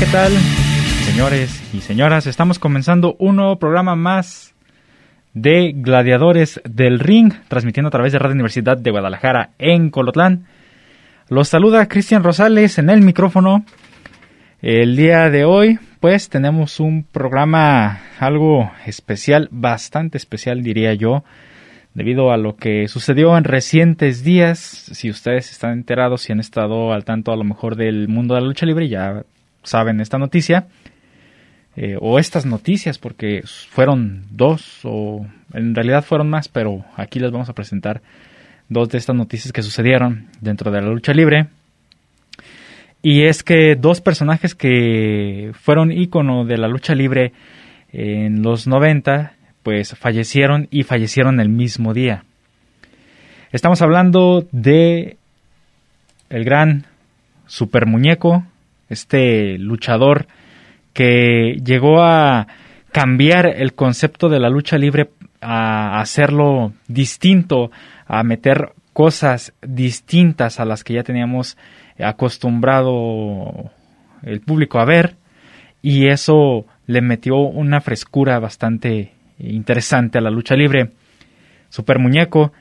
¿Qué tal? Señores y señoras, estamos comenzando un nuevo programa más de Gladiadores del Ring, transmitiendo a través de Radio Universidad de Guadalajara en Colotlán. Los saluda Cristian Rosales en el micrófono. El día de hoy, pues tenemos un programa algo especial, bastante especial diría yo, debido a lo que sucedió en recientes días. Si ustedes están enterados, si han estado al tanto a lo mejor del mundo de la lucha libre, ya saben esta noticia, eh, o estas noticias, porque fueron dos, o en realidad fueron más, pero aquí les vamos a presentar dos de estas noticias que sucedieron dentro de la lucha libre. Y es que dos personajes que fueron ícono de la lucha libre en los 90, pues fallecieron y fallecieron el mismo día. Estamos hablando de el gran super muñeco, este luchador que llegó a cambiar el concepto de la lucha libre a hacerlo distinto, a meter cosas distintas a las que ya teníamos acostumbrado el público a ver y eso le metió una frescura bastante interesante a la lucha libre. Super Muñeco,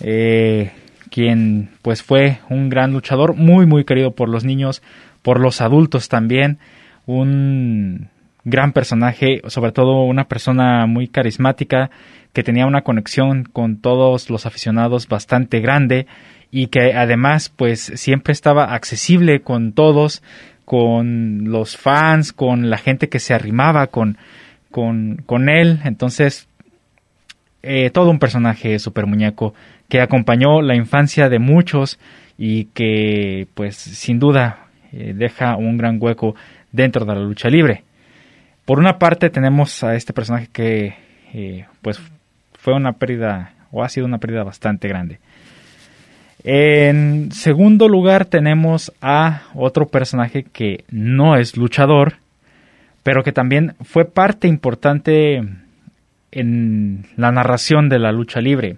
eh, quien pues fue un gran luchador, muy muy querido por los niños, por los adultos también, un gran personaje, sobre todo una persona muy carismática que tenía una conexión con todos los aficionados bastante grande y que además pues siempre estaba accesible con todos, con los fans, con la gente que se arrimaba con, con, con él, entonces eh, todo un personaje super muñeco que acompañó la infancia de muchos y que pues sin duda eh, deja un gran hueco dentro de la lucha libre. Por una parte tenemos a este personaje que eh, pues fue una pérdida o ha sido una pérdida bastante grande. En segundo lugar tenemos a otro personaje que no es luchador, pero que también fue parte importante en la narración de la lucha libre.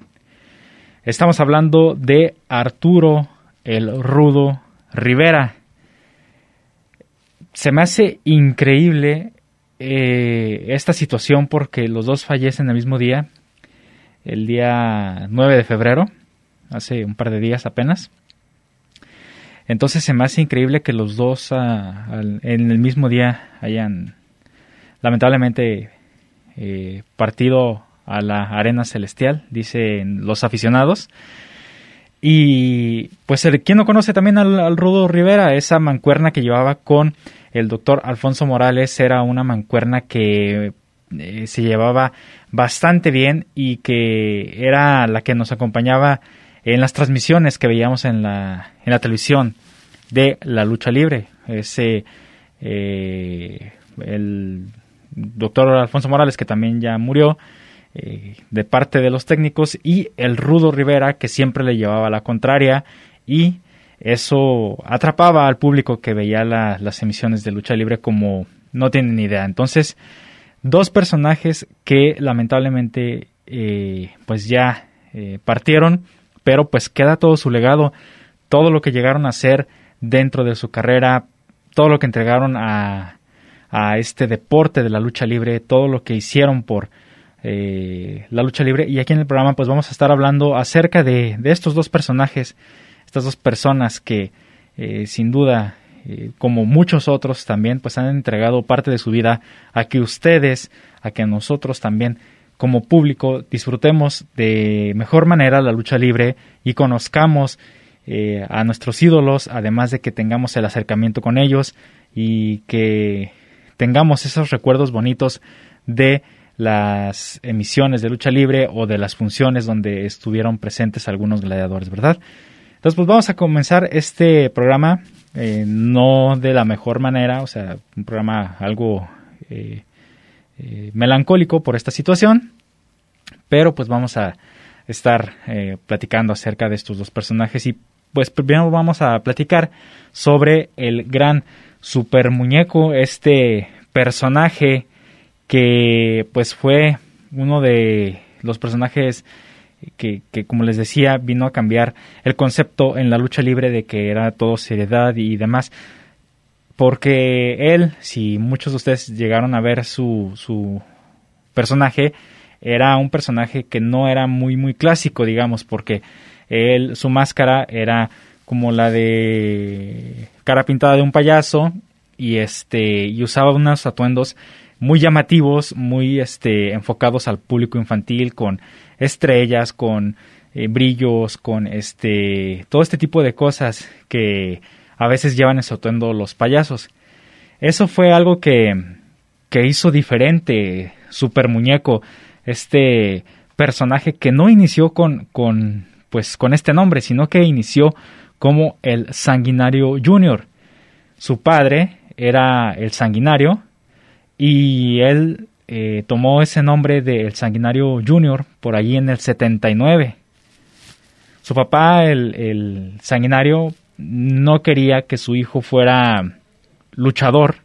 Estamos hablando de Arturo el Rudo Rivera, se me hace increíble eh, esta situación porque los dos fallecen el mismo día, el día 9 de febrero, hace un par de días apenas. Entonces se me hace increíble que los dos ah, en el mismo día hayan lamentablemente eh, partido a la arena celestial, dicen los aficionados. Y pues el, ¿quién no conoce también al Rudo Rivera? Esa mancuerna que llevaba con el doctor Alfonso Morales era una mancuerna que eh, se llevaba bastante bien y que era la que nos acompañaba en las transmisiones que veíamos en la, en la televisión de la lucha libre. Ese, eh, el doctor Alfonso Morales, que también ya murió, eh, de parte de los técnicos, y el Rudo Rivera, que siempre le llevaba la contraria y eso atrapaba al público que veía las emisiones de lucha libre como no tienen ni idea. Entonces, dos personajes que lamentablemente eh, pues ya eh, partieron, pero pues queda todo su legado, todo lo que llegaron a hacer dentro de su carrera, todo lo que entregaron a, a este deporte de la lucha libre, todo lo que hicieron por eh, la lucha libre. Y aquí en el programa pues vamos a estar hablando acerca de, de estos dos personajes estas dos personas que eh, sin duda, eh, como muchos otros también, pues han entregado parte de su vida a que ustedes, a que nosotros también como público disfrutemos de mejor manera la lucha libre y conozcamos eh, a nuestros ídolos, además de que tengamos el acercamiento con ellos y que tengamos esos recuerdos bonitos de las emisiones de lucha libre o de las funciones donde estuvieron presentes algunos gladiadores, ¿verdad? Entonces, pues vamos a comenzar este programa eh, no de la mejor manera, o sea, un programa algo eh, eh, melancólico por esta situación, pero pues vamos a estar platicando acerca de estos dos personajes y pues primero vamos a platicar sobre el gran super muñeco, este personaje que pues fue uno de los personajes que, como les decía, vino a cambiar el concepto en la lucha libre de que era todo seriedad y demás. Porque él, si muchos de ustedes llegaron a ver su, su personaje, era un personaje que no era muy, muy clásico, digamos, porque él, su máscara era como la de cara pintada de un payaso y este y usaba unos atuendos muy llamativos, muy este enfocados al público infantil con estrellas, con eh, brillos, con este todo este tipo de cosas que a veces llevan asuetando los payasos. Eso fue algo que, que hizo diferente Super Muñeco, este personaje que no inició con, con pues con este nombre, sino que inició como el Sanguinario Junior. Su padre era el Sanguinario y él eh, tomó ese nombre de El Sanguinario Junior por allí en el 79. Su papá, el, el Sanguinario, no quería que su hijo fuera luchador.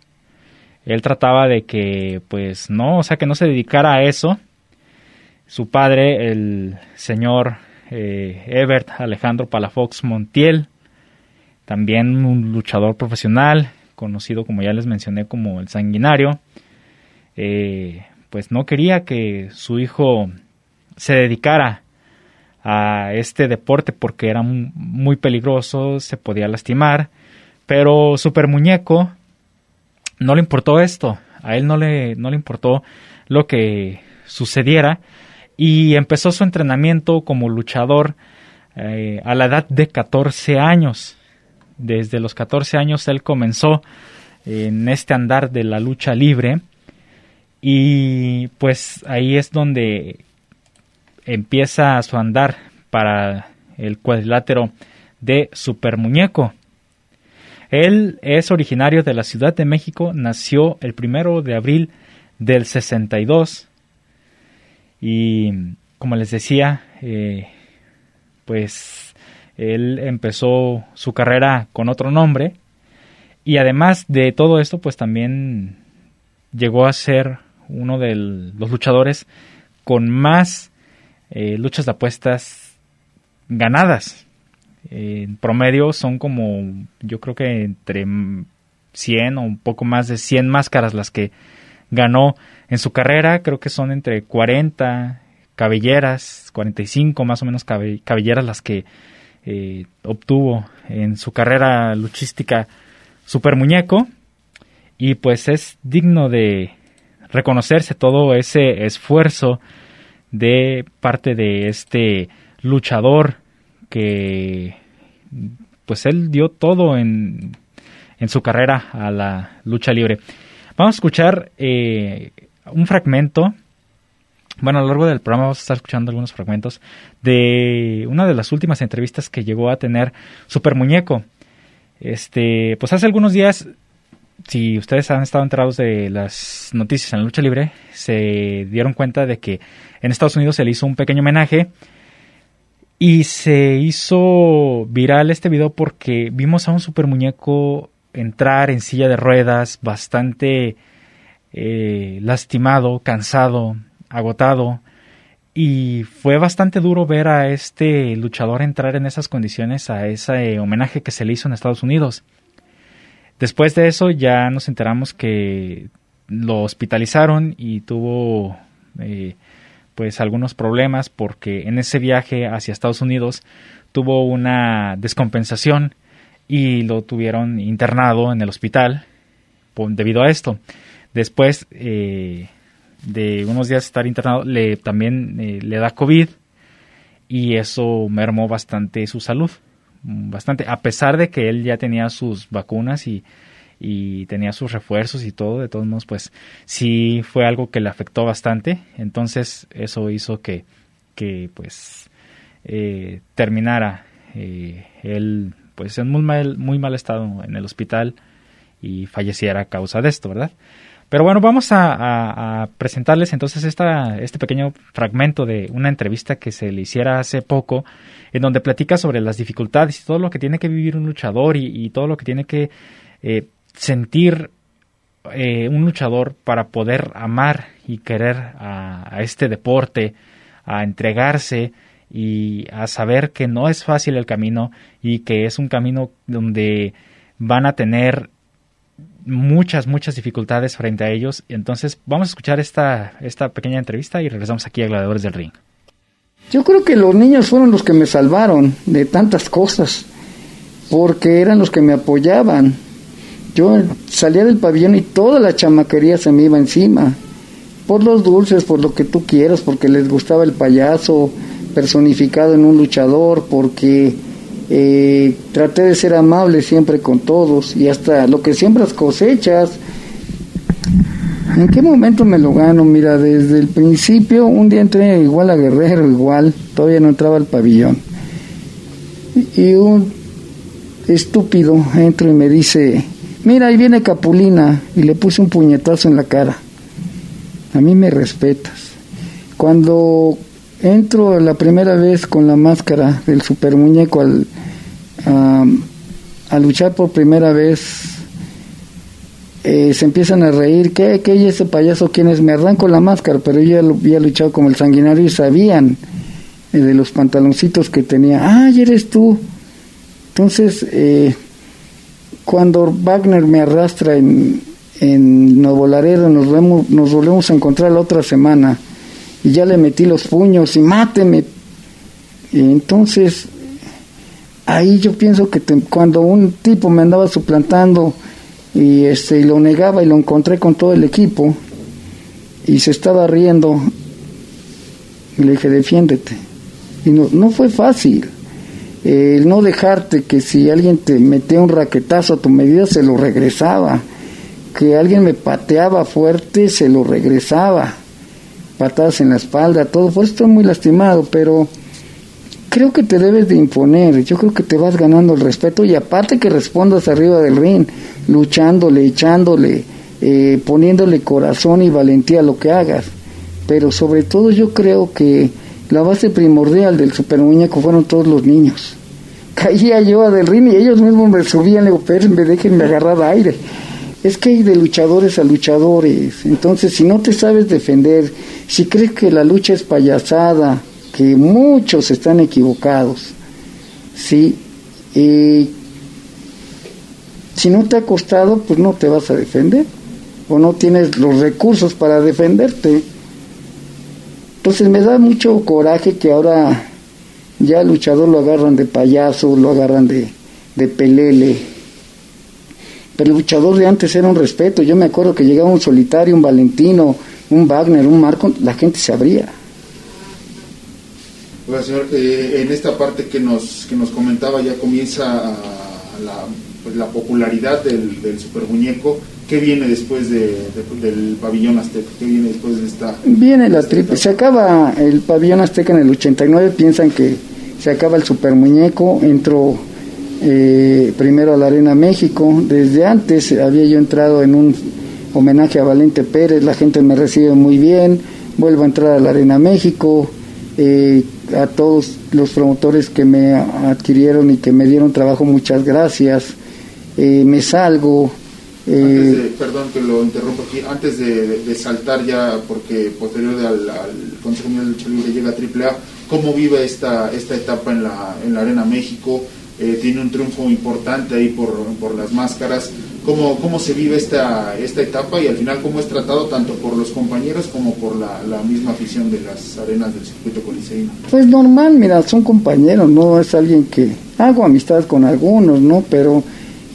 Él trataba de que, pues, no, o sea, que no se dedicara a eso. Su padre, el señor eh, Ebert Alejandro Palafox Montiel, también un luchador profesional, conocido como ya les mencioné como el sanguinario, eh, pues no quería que su hijo se dedicara a este deporte porque era muy peligroso, se podía lastimar, pero Super Muñeco no le importó esto, a él no le, no le importó lo que sucediera y empezó su entrenamiento como luchador eh, a la edad de 14 años. Desde los 14 años él comenzó en este andar de la lucha libre y pues ahí es donde empieza su andar para el cuadrilátero de Super Muñeco. Él es originario de la Ciudad de México, nació el primero de abril del 62 y como les decía, eh, pues él empezó su carrera con otro nombre y además de todo esto pues también llegó a ser uno de los luchadores con más eh, luchas de apuestas ganadas. en promedio son como, yo creo que entre 100 o un poco más de 100 máscaras las que ganó en su carrera. Creo que son entre 40 cabelleras, 45 más o menos cabelleras las que eh, obtuvo en su carrera luchística Super Muñeco. Y pues es digno de, reconocerse todo ese esfuerzo de parte de este luchador que pues él dio todo en, en su carrera a la lucha libre. Vamos a escuchar eh, un fragmento. Bueno, a lo largo del programa vamos a estar escuchando algunos fragmentos de una de las últimas entrevistas que llegó a tener Super Muñeco. Este, pues hace algunos días si ustedes han estado enterados de las noticias en la lucha libre, se dieron cuenta de que en Estados Unidos se le hizo un pequeño homenaje y se hizo viral este video porque vimos a un super muñeco entrar en silla de ruedas, bastante eh, lastimado, cansado, agotado. Y fue bastante duro ver a este luchador entrar en esas condiciones a ese homenaje que se le hizo en Estados Unidos. Después de eso ya nos enteramos que lo hospitalizaron y tuvo eh, pues algunos problemas porque en ese viaje hacia Estados Unidos tuvo una descompensación y lo tuvieron internado en el hospital debido a esto. Después eh, de unos días estar internado, le, también eh, le da COVID y eso mermó bastante su salud. bastante, a pesar de que él ya tenía sus vacunas y, y tenía sus refuerzos y todo, de todos modos, pues sí fue algo que le afectó bastante, entonces eso hizo que, que pues eh, terminara eh, él pues en muy mal, muy mal estado en el hospital y falleciera a causa de esto, ¿verdad? Pero bueno, vamos a, presentarles entonces esta, este pequeño fragmento de una entrevista que se le hiciera hace poco, en donde platica sobre las dificultades y todo lo que tiene que vivir un luchador y, todo lo que tiene que eh, sentir eh, un luchador para poder amar y querer a, a este deporte, a entregarse y a saber que no es fácil el camino y que es un camino donde van a tener muchas, muchas dificultades frente a ellos. Entonces vamos a escuchar esta, esta pequeña entrevista y regresamos aquí a Gladiadores del Ring. Yo creo que los niños fueron los que me salvaron de tantas cosas, porque eran los que me apoyaban. Yo salía del pabellón y toda la chamaquería se me iba encima, por los dulces, por lo que tú quieras, porque les gustaba el payaso personificado en un luchador, porque eh, traté de ser amable siempre con todos y hasta lo que siembras cosechas. ¿En qué momento me lo gano? Mira, desde el principio, un día entré igual a Guerrero, igual, todavía no entraba al pabellón. Y un estúpido entro y me dice, mira, ahí viene Capulina, y le puse un puñetazo en la cara. A mí me respetas. Cuando entro la primera vez con la máscara del super muñeco al, a, luchar por primera vez, eh, se empiezan a reír, ¿qué, qué ese payaso quién es? Me arranco la máscara, pero yo ya había luchado como el sanguinario y sabían eh, de los pantaloncitos que tenía, ah, eres tú. Entonces, eh, cuando Wagner me arrastra en, en Nuevo Laredo, nos, vemos, nos volvemos a encontrar la otra semana y ya le metí los puños y máteme. Entonces ahí yo pienso que cuando un tipo me andaba suplantando y este y lo negaba y lo encontré con todo el equipo y se estaba riendo le dije defiéndete y no, no fue fácil el no dejarte que si alguien te metía un raquetazo a tu medida se lo regresaba que alguien me pateaba fuerte se lo regresaba patadas en la espalda, todo, por eso estoy muy lastimado, pero creo que te debes de imponer, yo creo que te vas ganando el respeto y aparte que respondas arriba del ring, luchándole, echándole, eh, poniéndole corazón y valentía a lo que hagas, pero sobre todo yo creo que la base primordial del super muñeco fueron todos los niños. Caía yo del ring y ellos mismos me subían, le digo, me déjenme agarrar aire es que hay de luchadores a luchadores. Entonces, si no te sabes defender, si crees que la lucha es payasada, que muchos están equivocados, ¿sí? si no te ha costado, pues no te vas a defender, o no tienes los recursos para defenderte. Entonces me da mucho coraje que ahora ya al luchador lo agarran de payaso, lo agarran de, de pelele, pero el luchador de antes era un respeto. Yo me acuerdo que llegaba un solitario, un Valentino, un Wagner, un Marco, la gente se abría. Señor, eh, en esta parte que nos, que nos comentaba ya comienza la, pues, la popularidad del, del super muñeco. ¿Qué viene después de, del pabellón azteca? ¿Qué viene después de esta? Viene la triple. Se acaba el pabellón azteca en el 89. Piensan que se acaba el super muñeco. Entró eh, primero a la Arena México. Desde antes había yo entrado en un homenaje a Valente Pérez, la gente me recibe muy bien, vuelvo a entrar a la Arena México, eh, a todos los promotores que me adquirieron y que me dieron trabajo, muchas gracias. Eh, me salgo. perdón que lo interrumpo aquí, antes de, saltar ya, porque posterior al, al Consejo Mundial de Lucha Libre llega a AAA, ¿cómo vive esta, esta etapa en la, en la Arena México? Eh, tiene un triunfo importante ahí por, por las máscaras. ¿Cómo, ¿Cómo se vive esta, esta etapa y al final cómo es tratado tanto por los compañeros como por la, la misma afición de las arenas del circuito coliseíno? Pues normal, mira, son compañeros, no es alguien que hago amistad con algunos, ¿no? Pero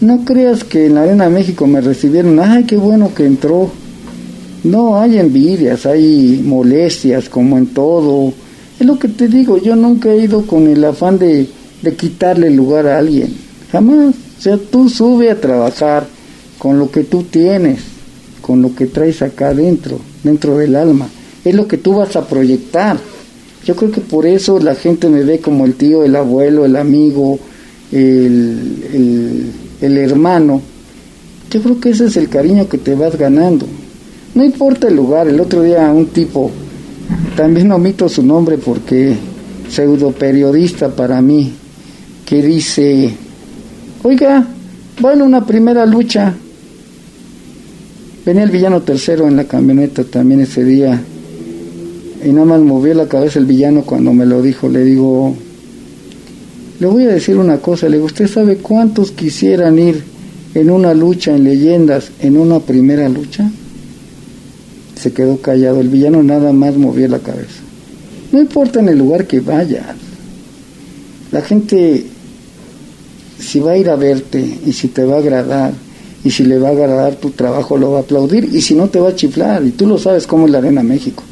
no creas que en la Arena México me recibieron, ay, qué bueno que entró. No, hay envidias, hay molestias, como en todo. Es lo que te digo, yo nunca he ido con el afán de de quitarle lugar a alguien. Jamás. O sea, tú sube a trabajar con lo que tú tienes, con lo que traes acá adentro, dentro del alma. Es lo que tú vas a proyectar. Yo creo que por eso la gente me ve como el tío, el abuelo, el amigo, el, el hermano. Yo creo que ese es el cariño que te vas ganando. No importa el lugar. El otro día un tipo, también omito su nombre porque pseudo periodista para mí, que dice, oiga, bueno, una primera lucha. Venía el villano tercero en la camioneta también ese día y nada más movió la cabeza el villano cuando me lo dijo. Le digo, le voy a decir una cosa, le digo, ¿usted sabe cuántos quisieran ir en una lucha en leyendas, en una primera lucha? Se quedó callado, el villano nada más movió la cabeza. No importa en el lugar que vaya, la gente si va a ir a verte y si te va a agradar y si le va a agradar tu trabajo lo va a aplaudir y si no te va a chiflar y tú lo sabes cómo es la Arena México.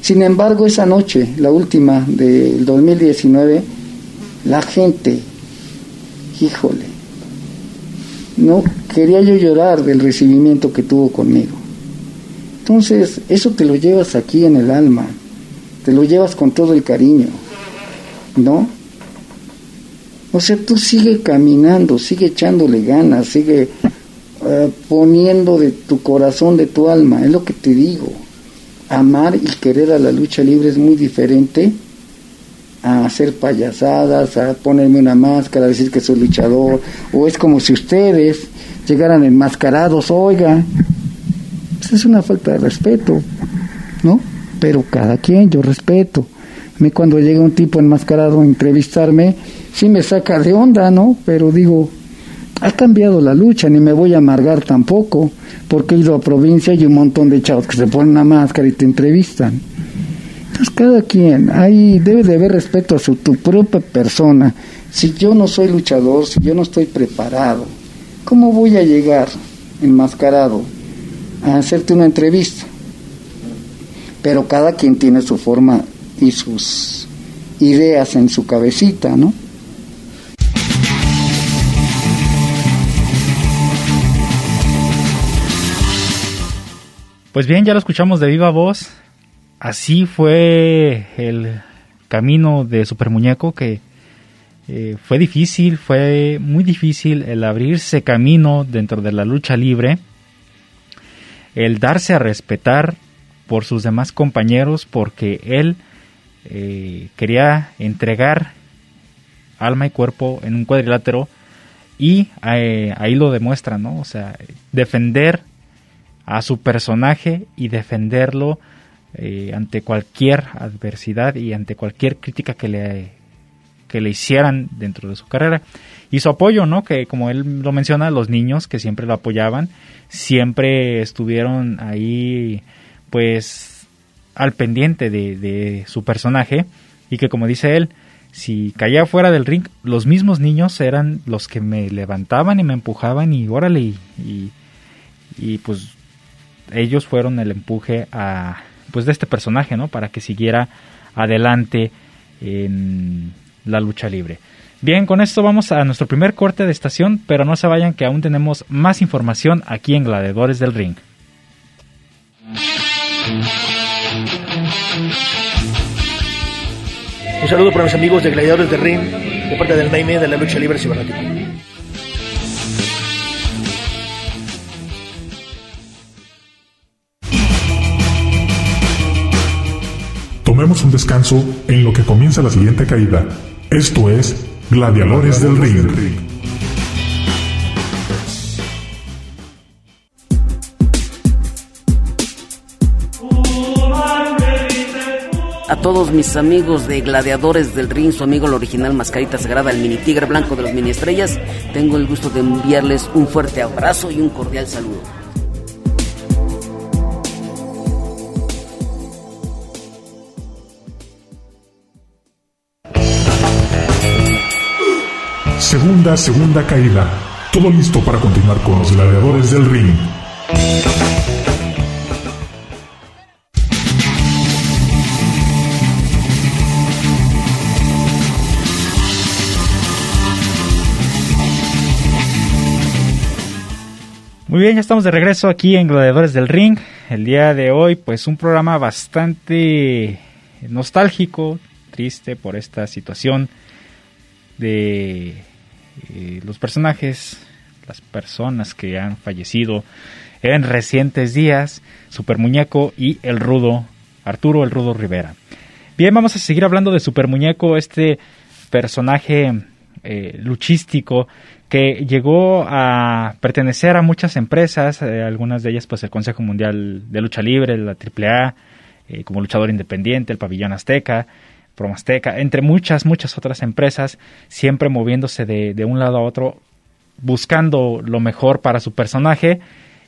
Sin embargo, esa noche, la última del 2019, la gente, híjole, no quería yo llorar del recibimiento que tuvo conmigo. Entonces, eso te lo llevas aquí en el alma, te lo llevas con todo el cariño, ¿no? O sea, tú sigue caminando, sigue echándole ganas, sigue eh, poniendo de tu corazón, de tu alma, es lo que te digo amar y querer a la lucha libre es muy diferente a hacer payasadas, a ponerme una máscara, a decir que soy luchador, o es como si ustedes llegaran enmascarados, oiga, pues es una falta de respeto, ¿no? Pero cada quien, yo respeto. A mí cuando llega un tipo enmascarado a entrevistarme, sí me saca de onda, ¿no? Pero digo, ha cambiado la lucha, ni me voy a amargar tampoco, porque he ido a provincia y un montón de chavos que se ponen una máscara y te entrevistan. Entonces cada quien, ahí debe de haber respeto a su tu propia persona. Si yo no soy luchador, si yo no estoy preparado, ¿cómo voy a llegar enmascarado a hacerte una entrevista? Pero cada quien tiene su forma y sus ideas en su cabecita, ¿no? Pues bien, ya lo escuchamos de viva voz. Así fue el camino de Super Muñeco que eh, fue difícil, fue muy difícil el abrirse camino dentro de la lucha libre, el darse a respetar por sus demás compañeros porque él eh, quería entregar alma y cuerpo en un cuadrilátero y eh, ahí lo demuestra, ¿no? O sea, defender a su personaje y defenderlo eh, ante cualquier adversidad y ante cualquier crítica que le, que le hicieran dentro de su carrera. Y su apoyo, ¿no? Que como él lo menciona, los niños que siempre lo apoyaban, siempre estuvieron ahí, pues, al pendiente de, de su personaje y que como dice él, si caía fuera del ring, los mismos niños eran los que me levantaban y me empujaban y órale y, y, y pues ellos fueron el empuje a pues de este personaje, ¿no? Para que siguiera adelante en la lucha libre. Bien, con esto vamos a nuestro primer corte de estación, pero no se vayan que aún tenemos más información aquí en Gladiadores del Ring. Un saludo para mis amigos de Gladiadores del Ring, de parte del Naime de la lucha libre cibernética. Tomemos un descanso en lo que comienza la siguiente caída. Esto es Gladiadores del Ring. A todos mis amigos de Gladiadores del Ring, su amigo el original Mascarita Sagrada, el mini tigre blanco de los mini estrellas, tengo el gusto de enviarles un fuerte abrazo y un cordial saludo. Segunda, segunda caída. Todo listo para continuar con los gladiadores del ring. Muy bien, ya estamos de regreso aquí en Gladiadores del Ring. El día de hoy, pues un programa bastante nostálgico, triste por esta situación de los personajes, las personas que han fallecido en recientes días, Super Muñeco y el Rudo, Arturo el Rudo Rivera. Bien, vamos a seguir hablando de Super Muñeco, este personaje eh, luchístico que llegó a pertenecer a muchas empresas, eh, algunas de ellas pues el Consejo Mundial de Lucha Libre, la AAA, eh, como luchador independiente, el Pabellón Azteca, Promasteca, entre muchas, muchas otras empresas, siempre moviéndose de, de un lado a otro, buscando lo mejor para su personaje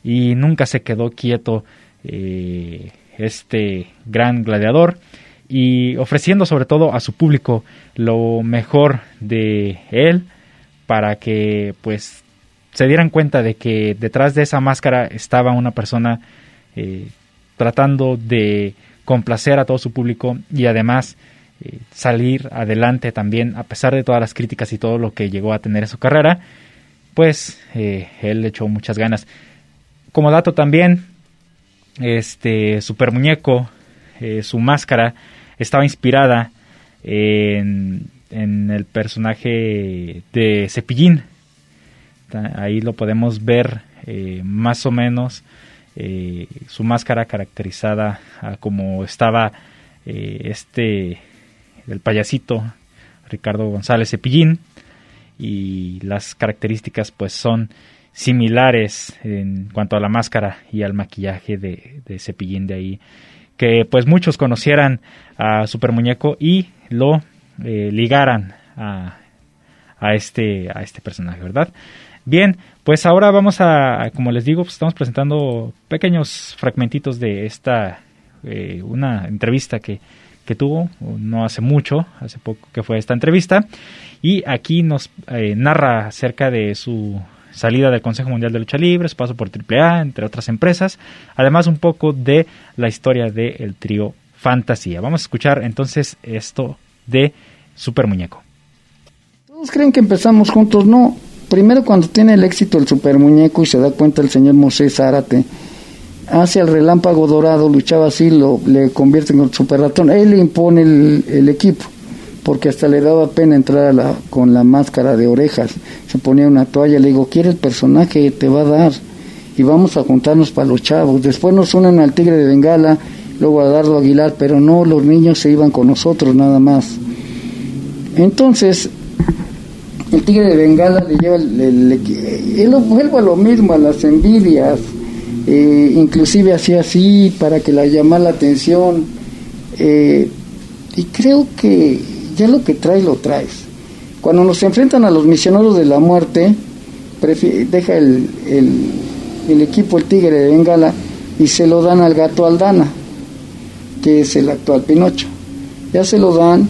y nunca se quedó quieto eh, este gran gladiador y ofreciendo sobre todo a su público lo mejor de él para que pues se dieran cuenta de que detrás de esa máscara estaba una persona eh, tratando de complacer a todo su público y además salir adelante también a pesar de todas las críticas y todo lo que llegó a tener en su carrera pues eh, él le echó muchas ganas como dato también este super muñeco su máscara estaba inspirada en en el personaje de Cepillín. Ahí lo podemos ver eh, más o menos eh, su máscara caracterizada como estaba eh, este el payasito Ricardo González Cepillín y las características pues son similares en cuanto a la máscara y al maquillaje de, de Cepillín de ahí que pues muchos conocieran a Super Muñeco y lo eh, ligaran a, a, este, a este personaje, ¿verdad? Bien, pues ahora vamos a, como les digo, pues estamos presentando pequeños fragmentitos de esta, eh, una entrevista que, tuvo no hace mucho, hace poco que fue esta entrevista, y aquí nos eh, narra acerca de su salida del Consejo Mundial de Lucha Libre, su paso por AAA, entre otras empresas, además un poco de la historia del trío Fantasía. Vamos a escuchar entonces esto de Super Muñeco. Todos creen que empezamos juntos, no. Primero cuando tiene el éxito el Super Muñeco y se da cuenta el señor Mosés Zárate, hace el relámpago dorado, luchaba así, lo, le convierte en el super ratón. Él le impone el, equipo, porque hasta le daba pena entrar la, con la máscara de orejas. Se ponía una toalla, le digo, quiere el personaje, te va a dar. Y vamos a juntarnos para los chavos. Después nos unen al Tigre de Bengala, luego a Dardo Aguilar, pero no, los niños se iban con nosotros nada más. Entonces, el tigre de Bengala le lleva el, él vuelve a lo mismo, a las envidias, eh, inclusive hacía así para que la llamara la atención. Eh, y creo que ya lo que trae lo traes. Cuando nos enfrentan a los misioneros de la muerte, deja el, el, equipo el tigre de Bengala y se lo dan al gato Aldana, que es el actual Pinocho. Ya se lo dan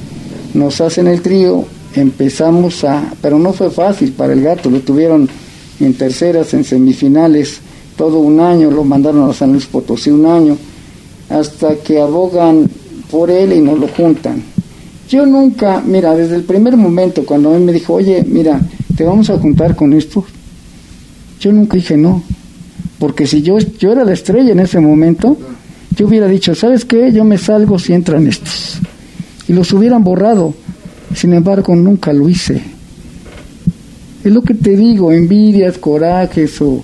nos hacen el trío, empezamos a, pero no fue fácil para el gato, lo tuvieron en terceras, en semifinales, todo un año, lo mandaron a San Luis Potosí un año, hasta que abogan por él y nos lo juntan. Yo nunca, mira, desde el primer momento cuando él me dijo, oye, mira, te vamos a juntar con esto, yo nunca dije no, porque si yo, yo era la estrella en ese momento, yo hubiera dicho, ¿sabes qué? Yo me salgo si entran estos y los hubieran borrado. Sin embargo, nunca lo hice. Es lo que te digo, envidias, corajes o,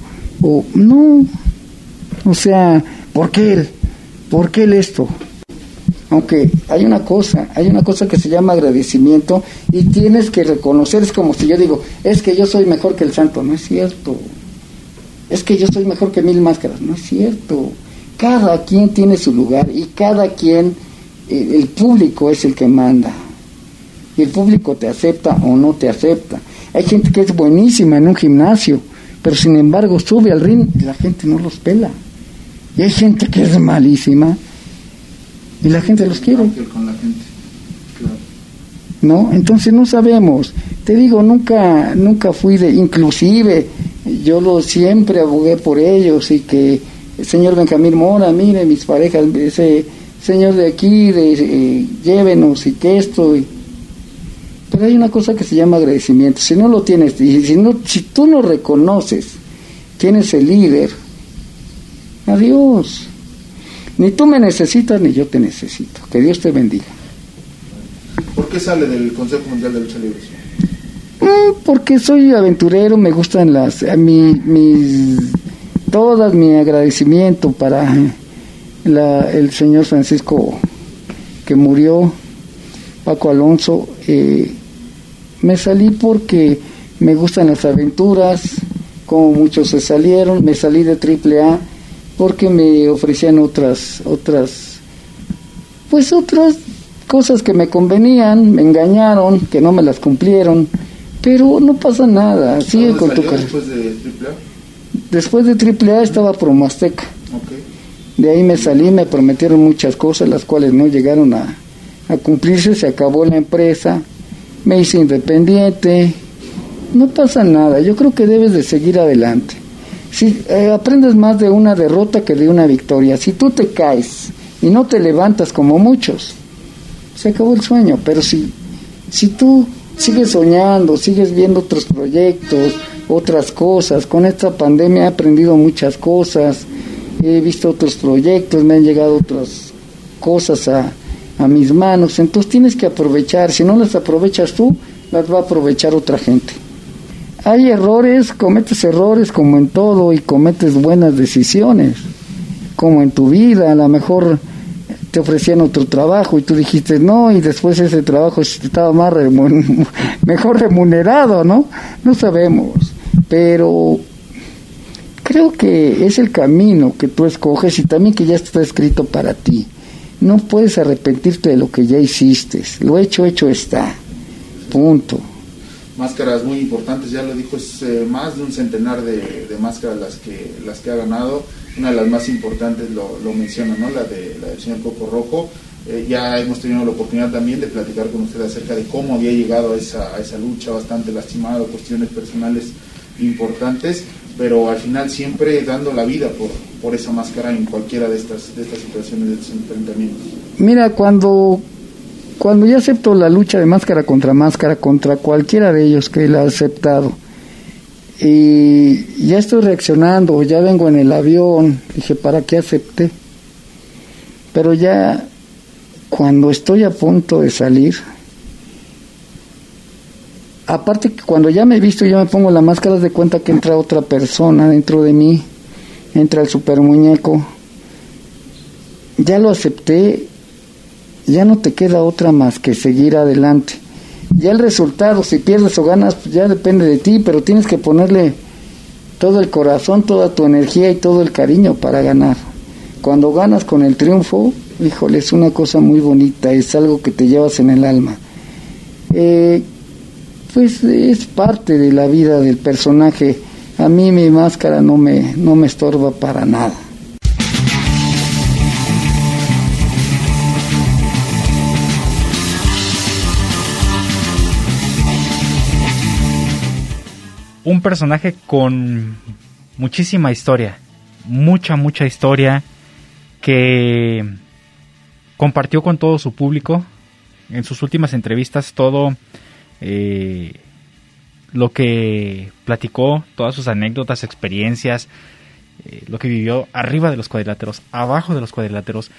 no. O sea, ¿por qué él? ¿Por qué él esto? Aunque hay una cosa, hay una cosa que se llama agradecimiento y tienes que reconocer, es como si yo digo, es que yo soy mejor que el santo, no es cierto. Es que yo soy mejor que mil máscaras, no es cierto. Cada quien tiene su lugar y cada quien el público es el que manda. Y el público te acepta o no te acepta. Hay gente que es buenísima en un gimnasio, pero sin embargo sube al ring y la gente no los pela. Y hay gente que es malísima y la gente los quiere. ¿No? Entonces no sabemos. Te digo, nunca nunca fui de inclusive yo lo siempre abogué por ellos y que el señor Benjamín Mora, mire, mis parejas ese Señor de aquí, de, eh, llévenos y que esto. Pero hay una cosa que se llama agradecimiento. Si no lo tienes, y si, no, si tú no reconoces quién es el líder, adiós. Ni tú me necesitas ni yo te necesito. Que Dios te bendiga. ¿Por qué sale del Consejo Mundial de Lucha Libre? Mm, porque soy aventurero, me gustan las mi, mis todas mi agradecimiento para la, el señor Francisco que murió, Paco Alonso. Eh, me salí porque me gustan las aventuras, como muchos se salieron, me salí de AAA porque me ofrecían otras, otras, pues otras cosas que me convenían, me engañaron, que no me las cumplieron, pero no pasa nada, sigue con tu carrera. después de AAA? Después de AAA estaba Promo Azteca. De ahí me salí, me prometieron muchas cosas, las cuales no llegaron a, a cumplirse, se acabó la empresa, me hice independiente, no pasa nada, yo creo que debes de seguir adelante. Si eh, aprendes más de una derrota que de una victoria, si tú te caes y no te levantas como muchos, se acabó el sueño, pero si, si tú sigues soñando, sigues viendo otros proyectos, otras cosas, con esta pandemia he aprendido muchas cosas, he visto otros proyectos, me han llegado otras cosas a, a mis manos, entonces tienes que aprovechar, si no las aprovechas tú, las va a aprovechar otra gente. Hay errores, cometes errores como en todo y cometes buenas decisiones, como en tu vida, a lo mejor te ofrecían otro trabajo y tú dijiste no y después ese trabajo estaba más mejor remunerado, ¿no? No sabemos, pero creo que es el camino que tú escoges y también que ya está escrito para ti. No puedes arrepentirte de lo que ya hiciste. Lo hecho, hecho está. Punto máscaras muy importantes, ya lo dijo, es eh, más de un centenar de, máscaras las que, las que ha ganado. Una de las más importantes lo, menciona, ¿no? la, de, la del señor Coco Rojo. Eh, ya hemos tenido la oportunidad también de platicar con usted acerca de cómo había llegado a esa, a esa lucha bastante lastimado, cuestiones personales importantes, pero al final siempre dando la vida por, por esa máscara en cualquiera de estas, de estas situaciones, de estos enfrentamientos. Mira, cuando cuando ya acepto la lucha de máscara contra máscara contra cualquiera de ellos que él ha aceptado y ya estoy reaccionando, ya vengo en el avión, dije, ¿para qué acepté? Pero ya cuando estoy a punto de salir, aparte que cuando ya me he visto, yo me pongo la máscara de cuenta que entra otra persona dentro de mí, entra el super muñeco, ya lo acepté ya no te queda otra más que seguir adelante. Ya el resultado, si pierdes o ganas, pues ya depende de ti, pero tienes que ponerle todo el corazón, toda tu energía y todo el cariño para ganar. Cuando ganas con el triunfo, híjole, es una cosa muy bonita, es algo que te llevas en el alma. Eh, pues es parte de la vida del personaje. A mí mi máscara no me, no me estorba para nada. un personaje con muchísima historia, mucha, mucha historia que compartió con todo su público en sus últimas entrevistas todo eh, lo que platicó, todas sus anécdotas, experiencias, eh, lo que vivió arriba de los cuadriláteros, abajo de los cuadriláteros,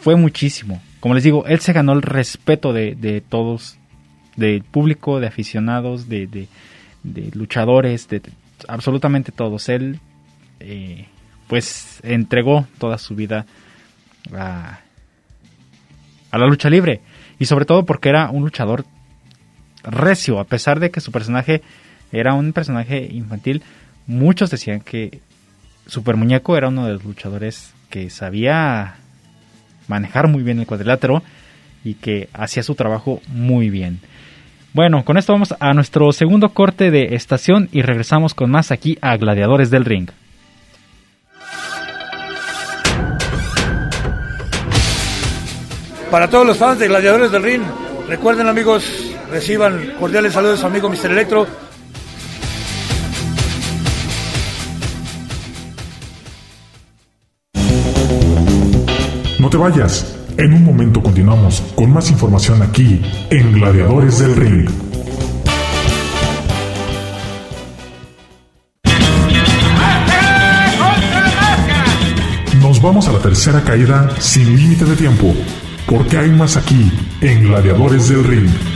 fue muchísimo. Como les digo, él se ganó el respeto de, de todos, del público, de aficionados, de, de luchadores, de, absolutamente todos. Él, eh, pues, entregó toda su vida a, a la lucha libre. Y sobre todo porque era un luchador recio, a pesar de que su personaje era un personaje infantil. Muchos decían que Super Muñeco era uno de los luchadores que sabía manejar muy bien el cuadrilátero y que hacía su trabajo muy bien. Bueno, con esto vamos a nuestro segundo corte de estación y regresamos con más aquí a Gladiadores del Ring. Para todos los fans de Gladiadores del Ring, recuerden amigos, Reciban cordiales saludos a su amigo Mr. Electro. No te vayas. En un momento continuamos con más información aquí en Gladiadores del Ring. Nos vamos a la tercera caída sin límite de tiempo, porque hay más aquí en Gladiadores del Ring.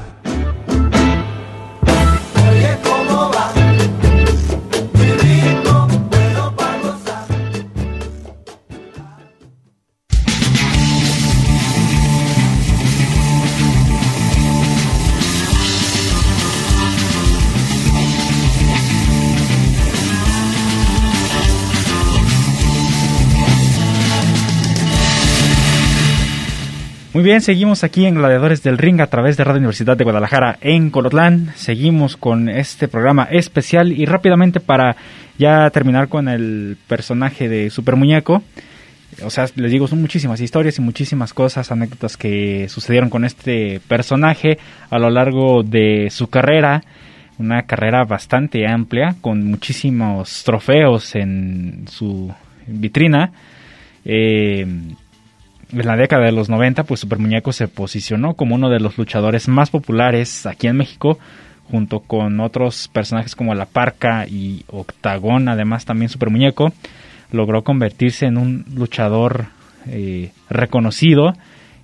Bien, seguimos aquí en Gladiadores del Ring a través de Radio Universidad de Guadalajara en Colotlán. Seguimos con este programa especial y rápidamente para ya terminar con el personaje de Super Muñeco. O sea, les digo, son muchísimas historias y muchísimas cosas, anécdotas que sucedieron con este personaje a lo largo de su carrera. Una carrera bastante amplia, con muchísimos trofeos en su vitrina. Eh, en la década de los 90, pues Super Muñeco se posicionó como uno de los luchadores más populares aquí en México, junto con otros personajes como La Parca y Octagón, además también Super Muñeco, logró convertirse en un luchador eh, reconocido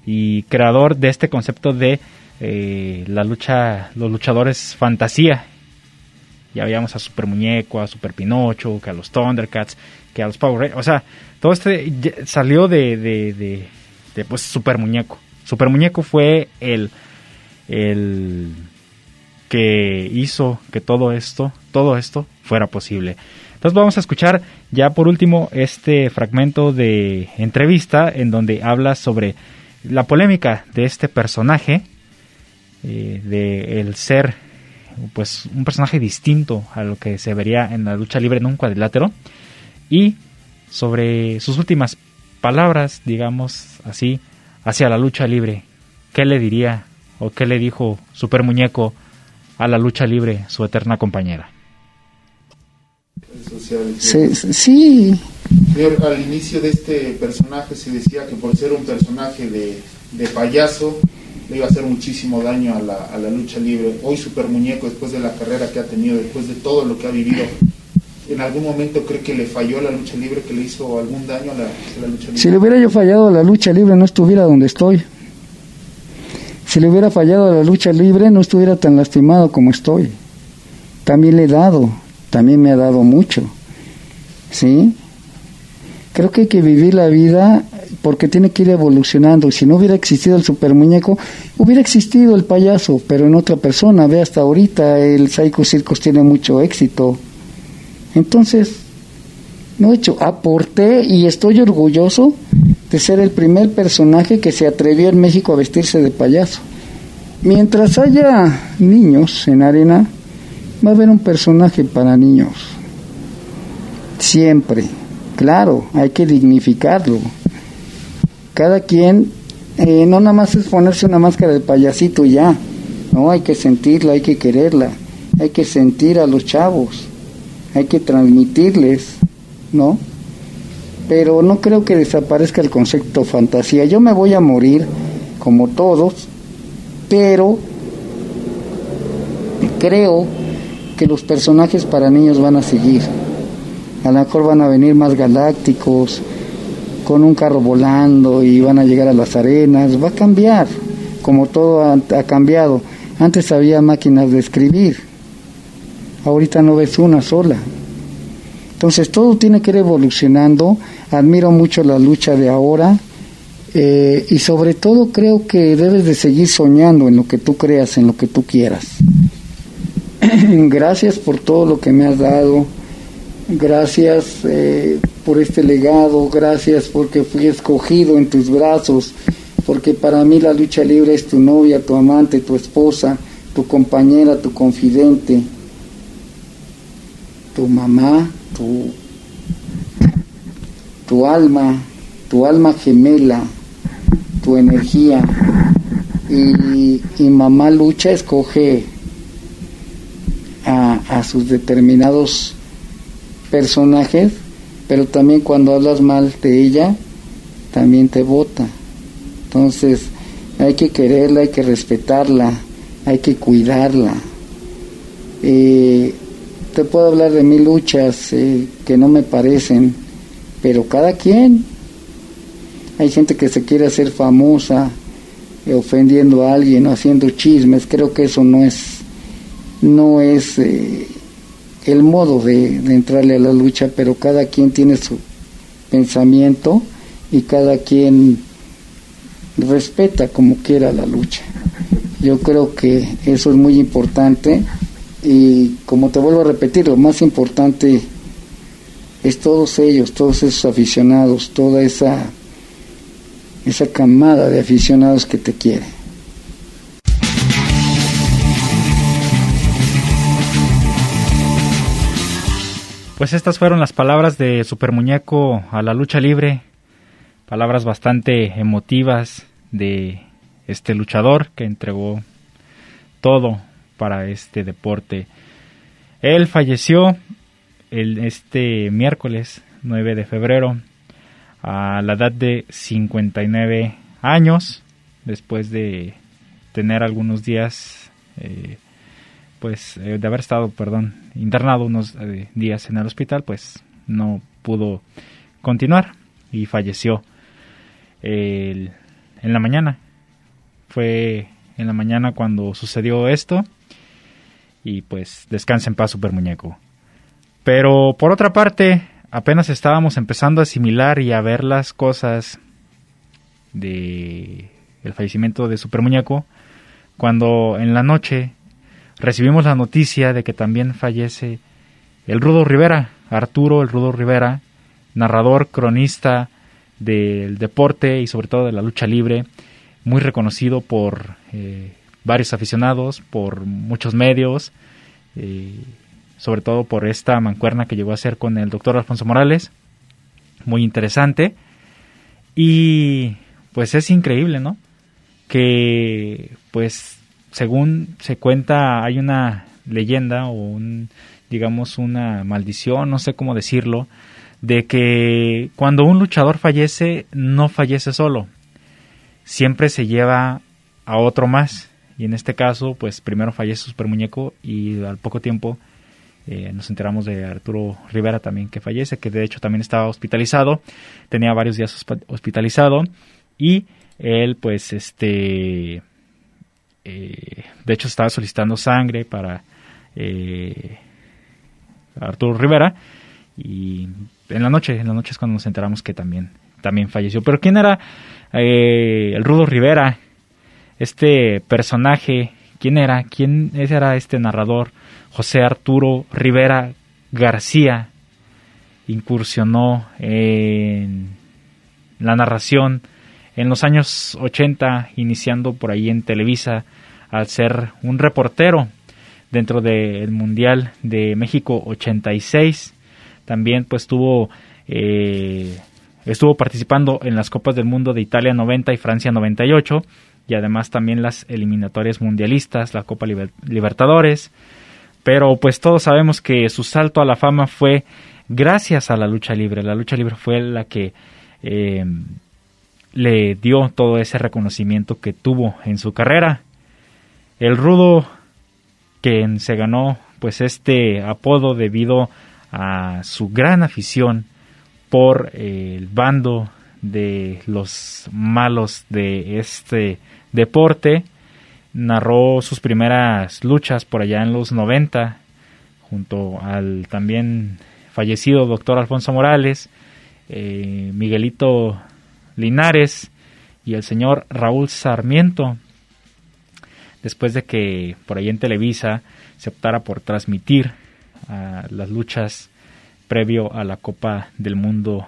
y creador de este concepto de eh, la lucha, los luchadores fantasía. Ya veíamos a Super Muñeco, a Super Pinocho, que a los Thundercats, que a los Power Rangers. O sea, todo este salió de, de, pues Super Muñeco. Super Muñeco fue el, el que hizo que todo esto, todo esto fuera posible. Entonces vamos a escuchar ya por último este fragmento de entrevista en donde habla sobre la polémica de este personaje, eh, de el ser pues un personaje distinto a lo que se vería en la lucha libre en un cuadrilátero y sobre sus últimas palabras, digamos así, hacia la lucha libre. ¿Qué le diría o qué le dijo Super Muñeco a la lucha libre, su eterna compañera? Sí, sí. al inicio de este personaje se decía que por ser un personaje de, de payaso le iba a hacer muchísimo daño a la, a la lucha libre. Hoy Super Muñeco, después de la carrera que ha tenido, después de todo lo que ha vivido, en algún momento cree que le falló la lucha libre, que le hizo algún daño a la, lucha libre? Si le hubiera yo fallado a la lucha libre, no estuviera donde estoy. Si le hubiera fallado a la lucha libre, no estuviera tan lastimado como estoy. También le he dado, también me ha dado mucho. ¿Sí? Creo que hay que vivir la vida porque tiene que ir evolucionando. Si no hubiera existido el super muñeco, hubiera existido el payaso, pero en otra persona. Ve hasta ahorita, el Psycho Circus tiene mucho éxito. Entonces, no he hecho, aporté y estoy orgulloso de ser el primer personaje que se atrevió en México a vestirse de payaso. Mientras haya niños en arena, va a haber un personaje para niños. Siempre. Claro, hay que dignificarlo. Cada quien, eh, no nada más es ponerse una máscara de payasito ya. No, hay que sentirla, hay que quererla, hay que sentir a los chavos hay que transmitirles, ¿no? Pero no creo que desaparezca el concepto fantasía. Yo me voy a morir, como todos, pero creo que los personajes para niños van a seguir. A lo mejor van a venir más galácticos, con un carro volando y van a llegar a las arenas. Va a cambiar, como todo ha, ha cambiado. Antes había máquinas de escribir, ahorita no ves una sola. Entonces todo tiene que ir evolucionando, admiro mucho la lucha de ahora eh, y sobre todo creo que debes de seguir soñando en lo que tú creas, en lo que tú quieras. gracias por todo lo que me has dado, gracias eh, por este legado, gracias porque fui escogido en tus brazos, porque para mí la lucha libre es tu novia, tu amante, tu esposa, tu compañera, tu confidente tu mamá, tu, tu alma, tu alma gemela, tu energía, y, mamá lucha, escoge a, a sus determinados personajes, pero también cuando hablas mal de ella, también te vota. Entonces, hay que quererla, hay que respetarla, hay que cuidarla. Eh, te puedo hablar de mil luchas eh, que no me parecen, pero cada quien. Hay gente que se quiere hacer famosa, eh, ofendiendo a alguien o haciendo chismes. Creo que eso no es, no es el modo de, de entrarle a la lucha, pero cada quien tiene su pensamiento y cada quien respeta como quiera la lucha. Yo creo que eso es muy importante y como te vuelvo a repetir, lo más importante es todos ellos, todos esos aficionados, toda esa esa camada de aficionados que te quiere. Pues estas fueron las palabras de Super Muñeco a la lucha libre, palabras bastante emotivas de este luchador que entregó todo para este deporte. Él falleció el, este miércoles 9 de febrero a la edad de 59 años, después de tener algunos días, eh, pues eh, de haber estado, perdón, internado unos eh, días en el hospital, pues no pudo continuar y falleció en la mañana. Fue en la mañana cuando sucedió esto y pues descansa en paz Super Muñeco. Pero por otra parte, apenas estábamos empezando a asimilar y a ver las cosas de el fallecimiento de Super Muñeco cuando en la noche recibimos la noticia de que también fallece el Rudo Rivera, Arturo el Rudo Rivera, narrador, cronista del deporte y sobre todo de la lucha libre, muy reconocido por eh, varios aficionados, por muchos medios, eh, sobre todo por esta mancuerna que llegó a ser con el doctor Alfonso Morales, muy interesante. Y pues es increíble, ¿no? Que pues según se cuenta hay una leyenda o un digamos una maldición, no sé cómo decirlo, de que cuando un luchador fallece no fallece solo, siempre se lleva a otro más. Y en este caso, pues primero fallece Super Muñeco y al poco tiempo eh, nos enteramos de Arturo Rivera también que fallece, que de hecho también estaba hospitalizado, tenía varios días hospitalizado y él pues este, eh, de hecho estaba solicitando sangre para eh, Arturo Rivera y en la noche, en la noche es cuando nos enteramos que también, también falleció. Pero ¿quién era el Rudo Rivera? Este personaje, ¿quién era? ¿Quién era este narrador? José Arturo Rivera García incursionó en la narración en los años 80, iniciando por ahí en Televisa, al ser un reportero dentro del Mundial de México 86. También pues tuvo eh, estuvo participando en las Copas del Mundo de Italia 90 y Francia 98 y además también las eliminatorias mundialistas, la Copa Libertadores. Pero pues todos sabemos que su salto a la fama fue gracias a la lucha libre. La lucha libre fue la que eh, le dio todo ese reconocimiento que tuvo en su carrera. El rudo quien se ganó pues este apodo debido a su gran afición por el bando de los malos de este deporte. Narró sus primeras luchas por allá en los 90 junto al también fallecido doctor Alfonso Morales, eh, Miguelito Linares y el señor Raúl Sarmiento. Después de que por ahí en Televisa se optara por transmitir las luchas previo a la Copa del Mundo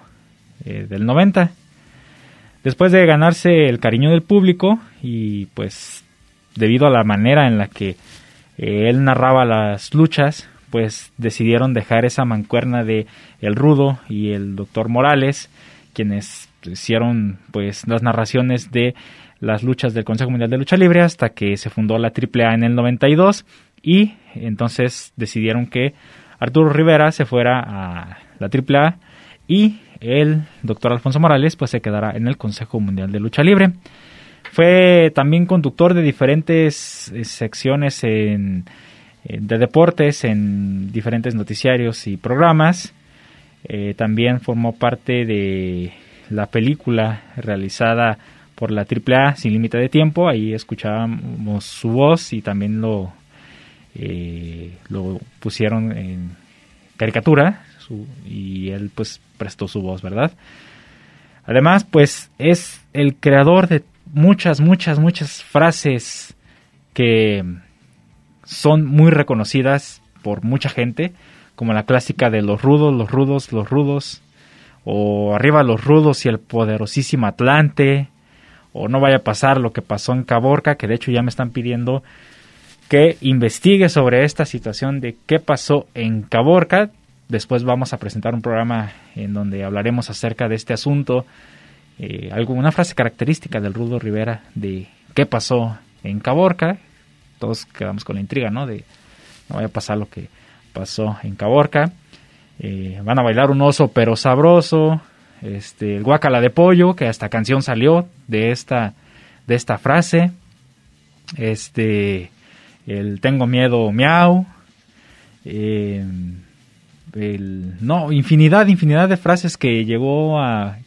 eh, del 90. Después de ganarse el cariño del público y pues debido a la manera en la que eh, él narraba las luchas, pues decidieron dejar esa mancuerna de el Rudo y el Doctor Morales, quienes hicieron pues las narraciones de las luchas del Consejo Mundial de Lucha Libre hasta que se fundó la AAA en el 92 y entonces decidieron que Arturo Rivera se fuera a la AAA y el doctor Alfonso Morales pues se quedará en el Consejo Mundial de Lucha Libre. Fue también conductor de diferentes eh, secciones en, de deportes en diferentes noticiarios y programas. Eh, también formó parte de la película realizada por la AAA Sin Límite de Tiempo. Ahí escuchábamos su voz y también lo, eh, lo pusieron en caricatura y él pues prestó su voz, ¿verdad? Además, pues es el creador de muchas, muchas, muchas frases que son muy reconocidas por mucha gente, como la clásica de los rudos, los rudos, los rudos, o arriba los rudos y el poderosísimo Atlante, o no vaya a pasar lo que pasó en Caborca, que de hecho ya me están pidiendo que investigue sobre esta situación de qué pasó en Caborca. Después vamos a presentar un programa en donde hablaremos acerca de este asunto. Eh, alguna frase característica del Rudo Rivera de qué pasó en Caborca. Todos quedamos con la intriga, ¿no? De no vaya a pasar lo que pasó en Caborca. Eh, van a bailar un oso pero sabroso. Este, el guacala de pollo, que hasta canción salió de esta, de esta frase. Este, el tengo miedo miau. Eh, no, infinidad, infinidad de frases que llegó a,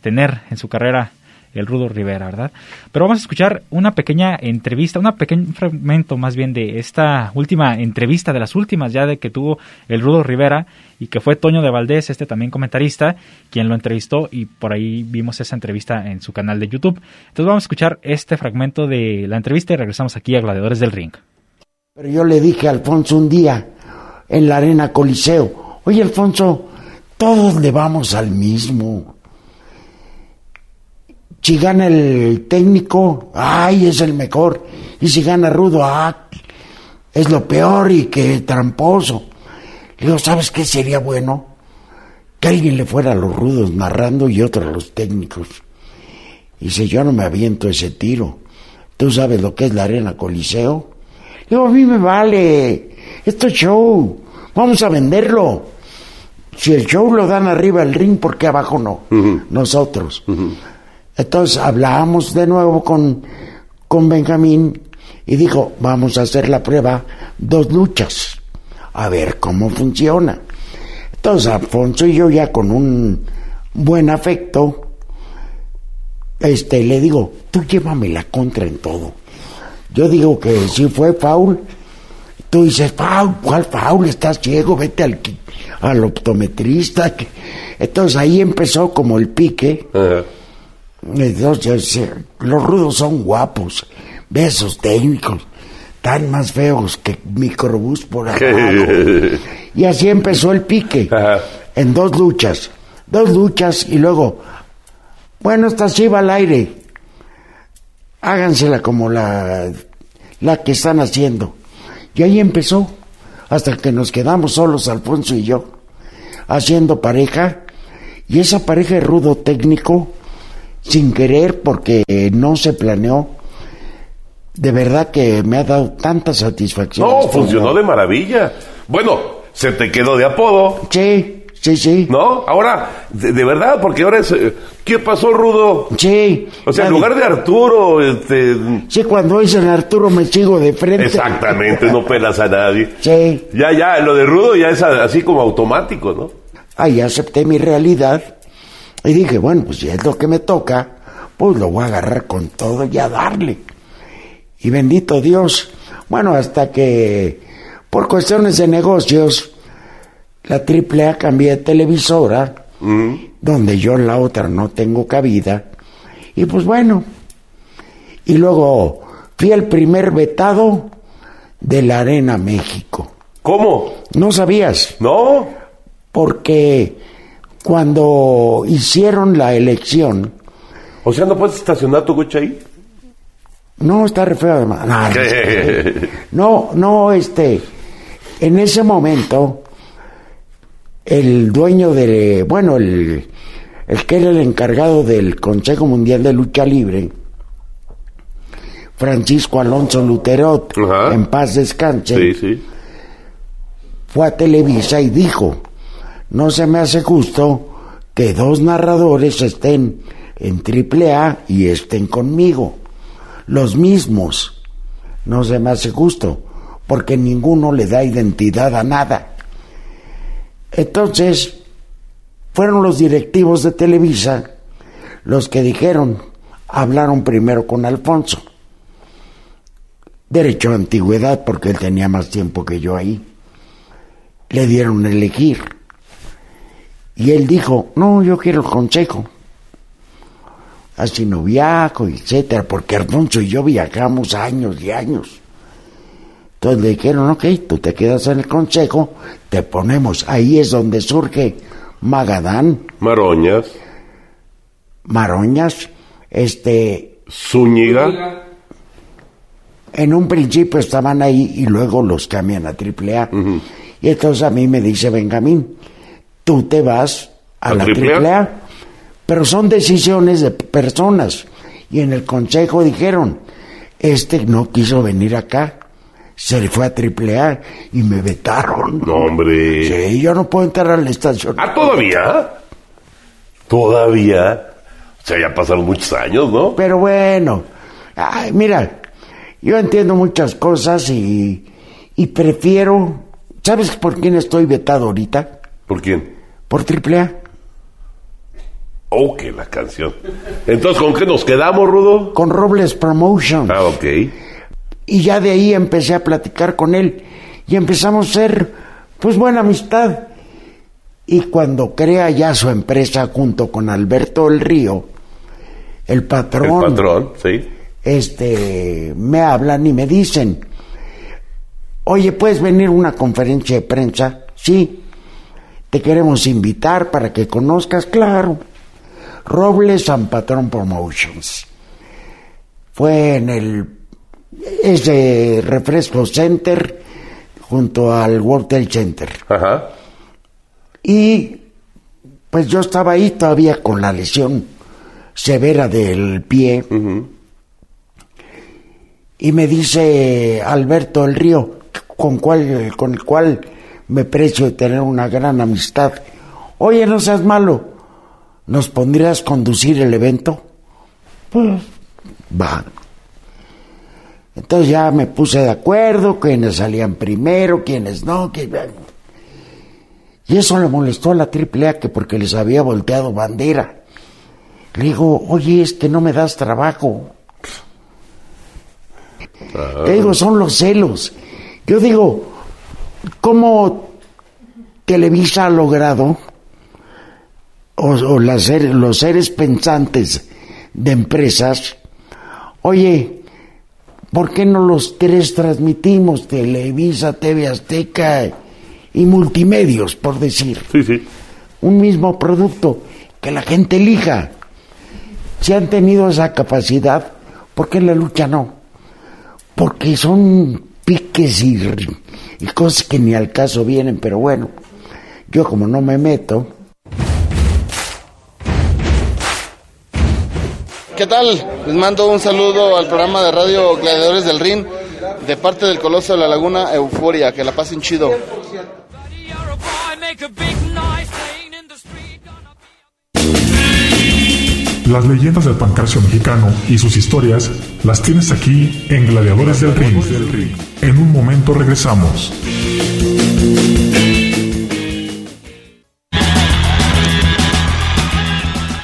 tener en su carrera el Rudo Rivera, ¿verdad? Pero vamos a escuchar una pequeña entrevista, un pequeño fragmento más bien de esta última entrevista, de las últimas ya de que tuvo el Rudo Rivera y que fue Toño de Valdés, este también comentarista, quien lo entrevistó y por ahí vimos esa entrevista en su canal de YouTube. Entonces vamos a escuchar este fragmento de la entrevista y regresamos aquí a Gladiadores del Ring. Pero yo le dije a Alfonso un día, en la arena Coliseo. Oye, Alfonso, todos le vamos al mismo. Si gana el técnico, ay, es el mejor. Y si gana Rudo, ah, es lo peor y que tramposo. Le digo, ¿sabes qué sería bueno? Que alguien le fuera a los rudos narrando y otro a los técnicos. Y dice, yo no me aviento ese tiro. ¿Tú sabes lo que es la arena Coliseo? Digo, a mí me vale. Esto es show. Vamos a venderlo. Si el show lo dan arriba el ring, ¿por qué abajo no? Nosotros. Entonces hablábamos de nuevo con, con Benjamín y dijo, vamos a hacer la prueba, dos luchas, a ver cómo funciona. Entonces Alfonso y yo ya con un buen afecto, este, le digo, tú llévame la contra en todo. Yo digo que si fue foul, tú dices, foul, ¿cuál foul? Estás ciego, vete al, al optometrista. Entonces ahí empezó como el pique. Entonces, los rudos son guapos, besos técnicos, tan más feos que microbús por abajo. y así empezó el pique, en dos luchas, dos luchas y luego, bueno, esta sí va al aire, hágansela como la, la que están haciendo. Y ahí empezó, hasta que nos quedamos solos, Alfonso y yo, haciendo pareja, y esa pareja de rudo técnico, sin querer, porque no se planeó, de verdad que me ha dado tanta satisfacción. No, funcionó de maravilla. Bueno, se te quedó de apodo. Sí, sí, sí. ¿No? Ahora, de, verdad, porque ahora es... eh, ¿Qué pasó, Rudo? Sí. O sea, en lugar de Arturo, este... Sí, cuando dicen Arturo me sigo de frente. Exactamente, no pelas a nadie. Sí. Ya, ya, lo de Rudo ya es así como automático, ¿no? Ahí acepté mi realidad y dije, bueno, pues si es lo que me toca, pues lo voy a agarrar con todo y a darle. Y bendito Dios, bueno, hasta que por cuestiones de negocios, la AAA cambié de televisora, donde yo en la otra no tengo cabida, y pues bueno, y luego fui el primer vetado de la Arena México. ¿Cómo? ¿No sabías? No. Porque cuando hicieron la elección, O sea, ¿no puedes estacionar tu coche ahí? no está re feo además. No, no, este, en ese momento, el dueño de, bueno, el, el que era el encargado del Consejo Mundial de Lucha Libre, Francisco Alonso Luterot, Ajá. en paz descanse, Sí, sí. fue a Televisa y dijo, no se me hace justo que dos narradores estén en AAA y estén conmigo, los mismos. No se me hace justo, porque ninguno le da identidad a nada. Entonces, fueron los directivos de Televisa los que dijeron, hablaron primero con Alfonso. Derecho a antigüedad, porque él tenía más tiempo que yo ahí. Le dieron a elegir. Y él dijo, no, yo quiero el consejo. Así no viajo, etcétera, porque Alfonso y yo viajamos años y años. Entonces le dijeron, ok, tú te quedas en el consejo, te ponemos, ahí es donde surge Magadán, Maroñas, Maroñas, este, Zúñiga. en un principio estaban ahí y luego los cambian a AAA. Y entonces a mí me dice Benjamín, tú te vas a, ¿A la AAA? AAA. Pero son decisiones de personas. Y en el consejo dijeron, este no quiso venir acá, se le fue a AAA y me vetaron. No, hombre. Sí, yo no puedo entrar a la estación. Ah, ¿todavía? ¿Todavía? O sea, ya pasaron muchos años, ¿no? Pero bueno, ay, mira, yo entiendo muchas cosas y, y prefiero... ¿Sabes por quién estoy vetado ahorita? ¿Por quién? Por AAA. Oh, que la canción. Entonces, ¿con qué nos quedamos, Rudo? Con Robles Promotion. Ah, ok. Y ya de ahí empecé a platicar con él y empezamos a ser, pues, buena amistad. Y cuando crea ya su empresa junto con Alberto El Río, el patrón, El patrón, sí. este, me hablan y me dicen, oye, ¿puedes venir a una conferencia de prensa? Sí, te queremos invitar para que conozcas, claro. Robles San Patrón Promotions. Fue en el ese refresco center junto al World Trade Center. Ajá. Y pues yo estaba ahí todavía con la lesión severa del pie. Y me dice Alberto el Río, con, cual, con el cual me precio de tener una gran amistad. Oye, no seas malo, ¿nos pondrías conducir el evento? Pues, va. Entonces ya me puse de acuerdo, quienes salían primero, quienes no. Y eso le molestó a la AAA que porque les había volteado bandera. Le digo, oye, es que no me das trabajo. Le digo, son los celos. Yo digo, ¿cómo Televisa ha logrado, o, o las los seres pensantes de empresas, oye, ¿por qué no los tres transmitimos? Televisa, TV Azteca y multimedios, por decir. Sí, sí. Un mismo producto, que la gente elija. Si han tenido esa capacidad, ¿por qué en la lucha no? Porque son piques y, y cosas que ni al caso vienen, pero bueno, yo como no me meto, ¿Qué tal? Les mando un saludo al programa de radio Gladiadores del Ring de parte del Coloso de la Laguna Euforia. Que la pasen chido. Las leyendas del pancracio mexicano y sus historias las tienes aquí en Gladiadores del Ring. En un momento regresamos.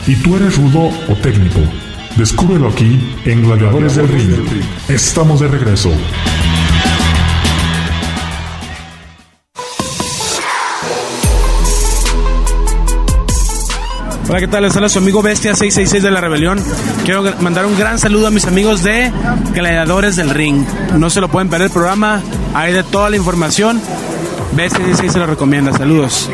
¿Y tú eres rudo o técnico? Descúbrelo aquí en Gladiadores del Ring. Estamos de regreso. Hola, ¿qué tal? Les habla su amigo Bestia 666 de la Rebelión. Quiero mandar un gran saludo a mis amigos de Gladiadores del Ring. No se lo pueden perder el programa, hay de toda la información. Bestia 666 se lo recomienda. Saludos.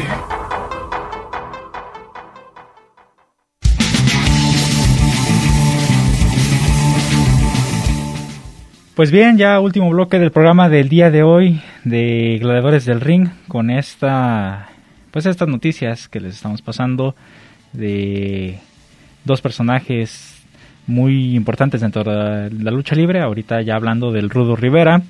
Pues bien, ya último bloque del programa del día de hoy de Gladiadores del Ring con esta pues estas noticias que les estamos pasando de dos personajes muy importantes dentro de la lucha libre, ahorita ya hablando del Rudo Rivera,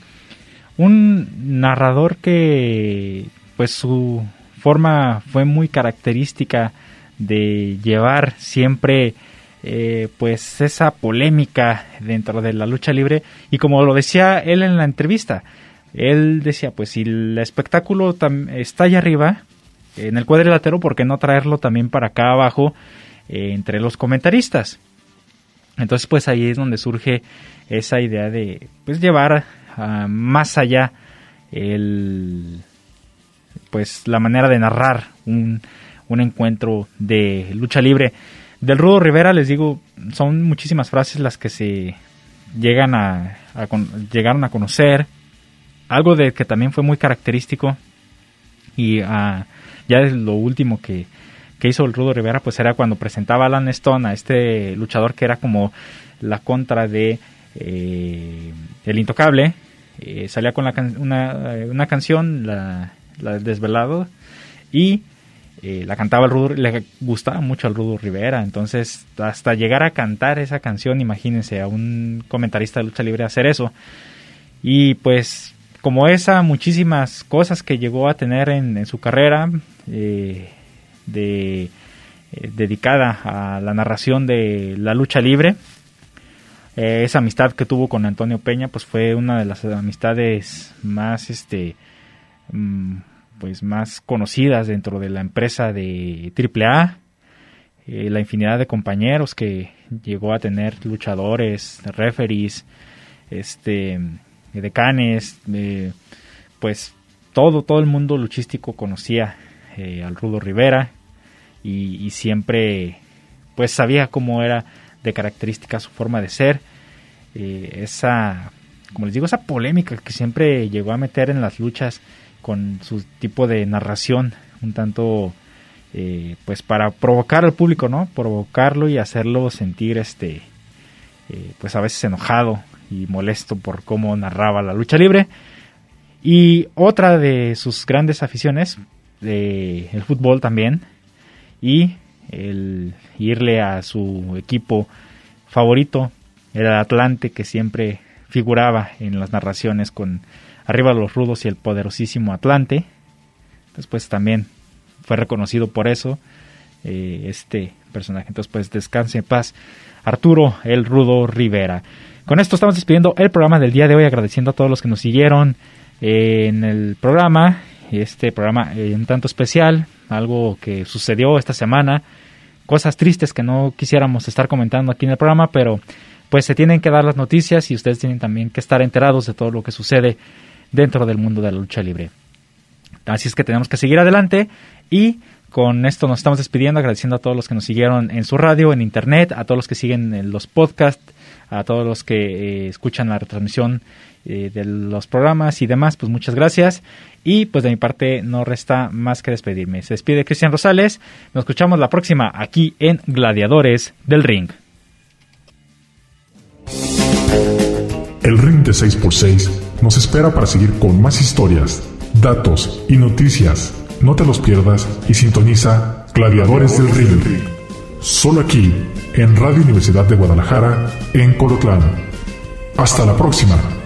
un narrador que pues su forma fue muy característica de llevar siempre eh, pues esa polémica dentro de la lucha libre y como lo decía él en la entrevista él decía pues si el espectáculo está allá arriba en el cuadrilátero por qué no traerlo también para acá abajo eh, entre los comentaristas entonces pues ahí es donde surge esa idea de pues llevar más allá el pues la manera de narrar un, un encuentro de lucha libre. Del Rudo Rivera les digo, son muchísimas frases las que se llegan a, llegaron a conocer. Algo de que también fue muy característico y uh, ya es lo último que, que hizo el Rudo Rivera, pues era cuando presentaba a Alan Stone, a este luchador que era como la contra de eh, El Intocable. Eh, salía con la una, una, canción, la, la Desvelado, y eh, la cantaba el Rudo, le gustaba mucho al Rudo Rivera, entonces hasta llegar a cantar esa canción, imagínense a un comentarista de lucha libre hacer eso. Y pues como esa, muchísimas cosas que llegó a tener en, su carrera eh, eh, dedicada a la narración de la lucha libre. esa amistad que tuvo con Antonio Peña, pues fue una de las amistades más, este, mm, pues más conocidas dentro de la empresa de AAA, eh, la infinidad de compañeros que llegó a tener luchadores, referees, este, decanes, eh, pues todo, todo el mundo luchístico conocía eh, al Rudo Rivera y, siempre pues sabía cómo era de característica su forma de ser, esa, como les digo, esa polémica que siempre llegó a meter en las luchas con su tipo de narración un tanto eh, pues para provocar al público no provocarlo y hacerlo sentir este eh, pues a veces enojado y molesto por cómo narraba la lucha libre. Y otra de sus grandes aficiones el fútbol también y el irle a su equipo favorito el Atlante que siempre figuraba en las narraciones con Arriba los rudos y el poderosísimo Atlante. Después también fue reconocido por eso eh, este personaje. Entonces pues descanse en paz Arturo el Rudo Rivera. Con esto estamos despidiendo el programa del día de hoy agradeciendo a todos los que nos siguieron en el programa. Este programa eh, un tanto especial, algo que sucedió esta semana, cosas tristes que no quisiéramos estar comentando aquí en el programa, pero pues se tienen que dar las noticias y ustedes tienen también que estar enterados de todo lo que sucede dentro del mundo de la lucha libre. Así es que tenemos que seguir adelante y con esto nos estamos despidiendo, agradeciendo a todos los que nos siguieron en su radio, en internet, a todos los que siguen en los podcasts, a todos los que eh, escuchan la retransmisión eh, de los programas y demás, pues muchas gracias. Y pues de mi parte no resta más que despedirme. Se despide Cristian Rosales, nos escuchamos la próxima aquí en Gladiadores del Ring. El Ring de 6x6 nos espera para seguir con más historias, datos y noticias. No te los pierdas y sintoniza Gladiadores del Ring. Solo aquí, en Radio Universidad de Guadalajara, en Colotlán. Hasta la próxima.